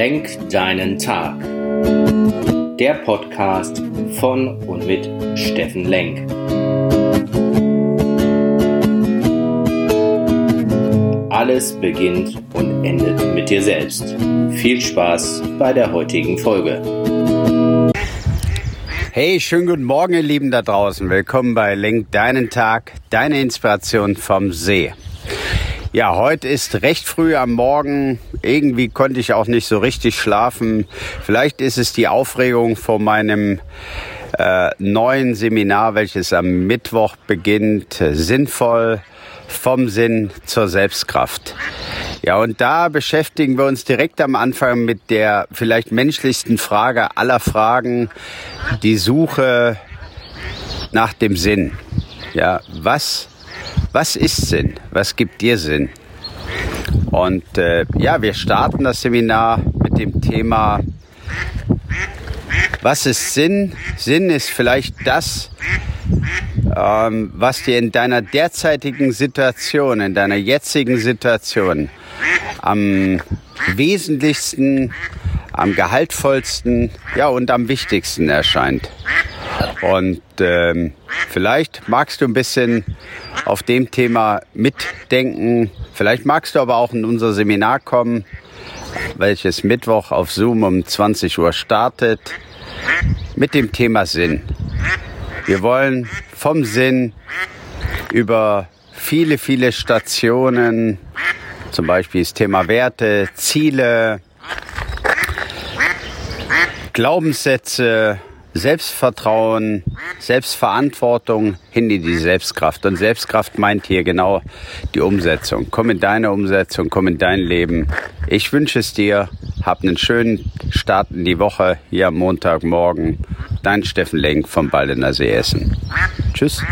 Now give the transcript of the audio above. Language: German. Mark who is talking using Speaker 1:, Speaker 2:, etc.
Speaker 1: Lenk deinen Tag. Der Podcast von und mit Steffen Lenk. Alles beginnt und endet mit dir selbst. Viel Spaß bei der heutigen Folge.
Speaker 2: Hey, schönen guten Morgen, ihr Lieben da draußen. Willkommen bei Lenk deinen Tag, deine Inspiration vom See. Ja, heute ist recht früh am Morgen. Irgendwie konnte ich auch nicht so richtig schlafen. Vielleicht ist es die Aufregung vor meinem äh, neuen Seminar, welches am Mittwoch beginnt. Sinnvoll vom Sinn zur Selbstkraft. Ja, und da beschäftigen wir uns direkt am Anfang mit der vielleicht menschlichsten Frage aller Fragen, die Suche nach dem Sinn. Ja, was was ist Sinn? Was gibt dir Sinn? Und äh, ja, wir starten das Seminar mit dem Thema, was ist Sinn? Sinn ist vielleicht das, ähm, was dir in deiner derzeitigen Situation, in deiner jetzigen Situation am wesentlichsten, am gehaltvollsten, ja und am wichtigsten erscheint. Und ähm, vielleicht magst du ein bisschen auf dem Thema mitdenken. Vielleicht magst du aber auch in unser Seminar kommen, welches Mittwoch auf Zoom um 20 Uhr startet, mit dem Thema Sinn. Wir wollen vom Sinn über viele, viele Stationen, zum Beispiel das Thema Werte, Ziele, Glaubenssätze, Selbstvertrauen, Selbstverantwortung hin in die Selbstkraft. Und Selbstkraft meint hier genau die Umsetzung. Komm in deine Umsetzung, komm in dein Leben. Ich wünsche es dir. Hab einen schönen Start in die Woche hier am Montagmorgen. Dein Steffen Lenk vom der See Essen. Tschüss.